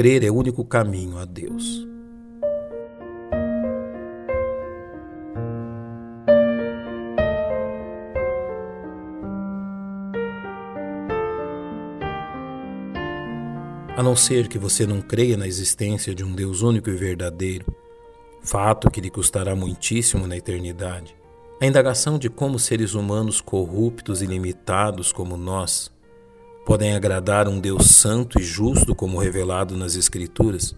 crer é o único caminho a Deus. A não ser que você não creia na existência de um Deus único e verdadeiro, fato que lhe custará muitíssimo na eternidade, a indagação de como seres humanos corruptos e limitados como nós podem agradar um Deus santo e justo como revelado nas Escrituras,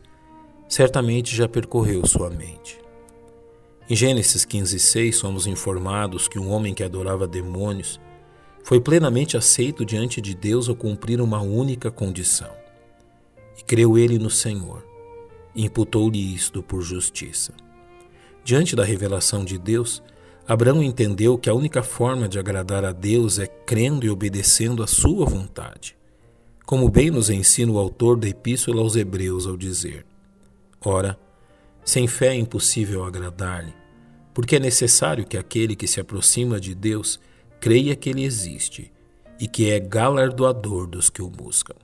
certamente já percorreu sua mente. Em Gênesis 15:6 somos informados que um homem que adorava demônios foi plenamente aceito diante de Deus ao cumprir uma única condição. E creu ele no Senhor, e imputou-lhe isto por justiça. Diante da revelação de Deus, Abraão entendeu que a única forma de agradar a Deus é crendo e obedecendo à sua vontade, como bem nos ensina o autor da Epístola aos Hebreus ao dizer: Ora, sem fé é impossível agradar-lhe, porque é necessário que aquele que se aproxima de Deus creia que ele existe e que é galardoador dos que o buscam.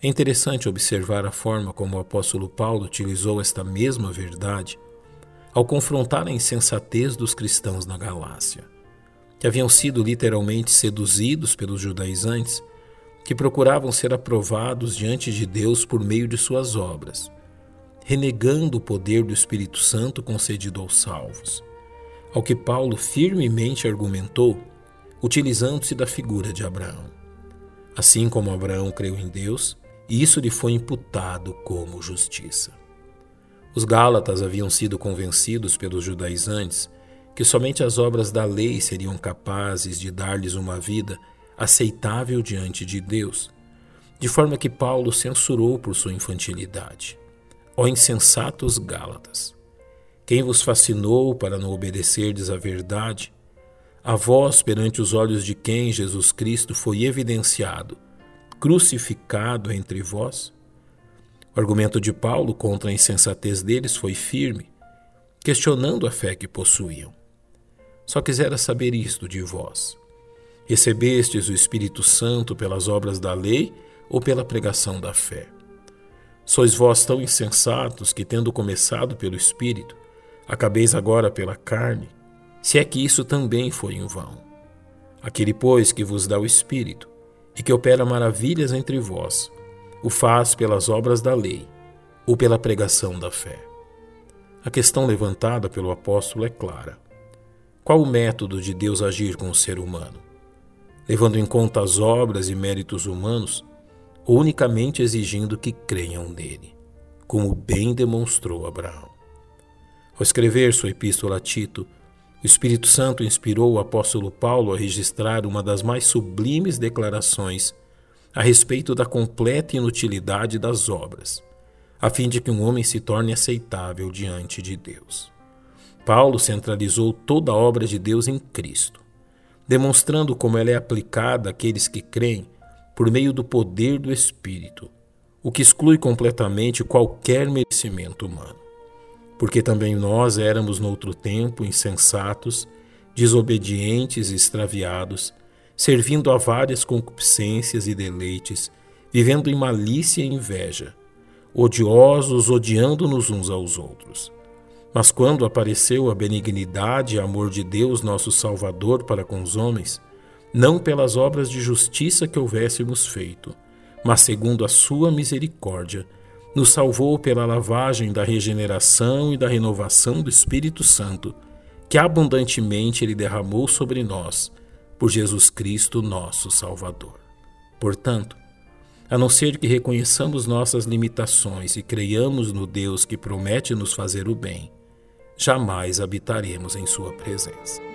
É interessante observar a forma como o apóstolo Paulo utilizou esta mesma verdade ao confrontar a insensatez dos cristãos na Galácia, que haviam sido literalmente seduzidos pelos judaizantes, que procuravam ser aprovados diante de Deus por meio de suas obras, renegando o poder do Espírito Santo concedido aos salvos. Ao que Paulo firmemente argumentou, utilizando-se da figura de Abraão. Assim como Abraão creu em Deus, isso lhe foi imputado como justiça. Os Gálatas haviam sido convencidos pelos judaizantes que somente as obras da lei seriam capazes de dar-lhes uma vida aceitável diante de Deus, de forma que Paulo censurou por sua infantilidade. Ó insensatos Gálatas, quem vos fascinou para não obedecerdes à verdade, a vós perante os olhos de quem Jesus Cristo foi evidenciado, crucificado entre vós? O argumento de Paulo contra a insensatez deles foi firme, questionando a fé que possuíam. Só quisera saber isto de vós: recebestes o Espírito Santo pelas obras da lei ou pela pregação da fé? Sois vós tão insensatos que, tendo começado pelo Espírito, acabeis agora pela carne, se é que isso também foi em vão. Aquele, pois, que vos dá o Espírito e que opera maravilhas entre vós, o faz pelas obras da lei ou pela pregação da fé. A questão levantada pelo apóstolo é clara. Qual o método de Deus agir com o ser humano? Levando em conta as obras e méritos humanos ou unicamente exigindo que creiam nele, como bem demonstrou Abraão? Ao escrever sua epístola a Tito, o Espírito Santo inspirou o apóstolo Paulo a registrar uma das mais sublimes declarações a respeito da completa inutilidade das obras, a fim de que um homem se torne aceitável diante de Deus. Paulo centralizou toda a obra de Deus em Cristo, demonstrando como ela é aplicada àqueles que creem por meio do poder do Espírito, o que exclui completamente qualquer merecimento humano. Porque também nós éramos noutro tempo insensatos, desobedientes e extraviados, servindo a várias concupiscências e deleites, vivendo em malícia e inveja, odiosos, odiando-nos uns aos outros. Mas quando apareceu a benignidade e amor de Deus, nosso Salvador, para com os homens, não pelas obras de justiça que houvéssemos feito, mas segundo a sua misericórdia, nos salvou pela lavagem da regeneração e da renovação do Espírito Santo, que abundantemente ele derramou sobre nós por Jesus Cristo, nosso Salvador. Portanto, a não ser que reconheçamos nossas limitações e creiamos no Deus que promete nos fazer o bem, jamais habitaremos em Sua presença.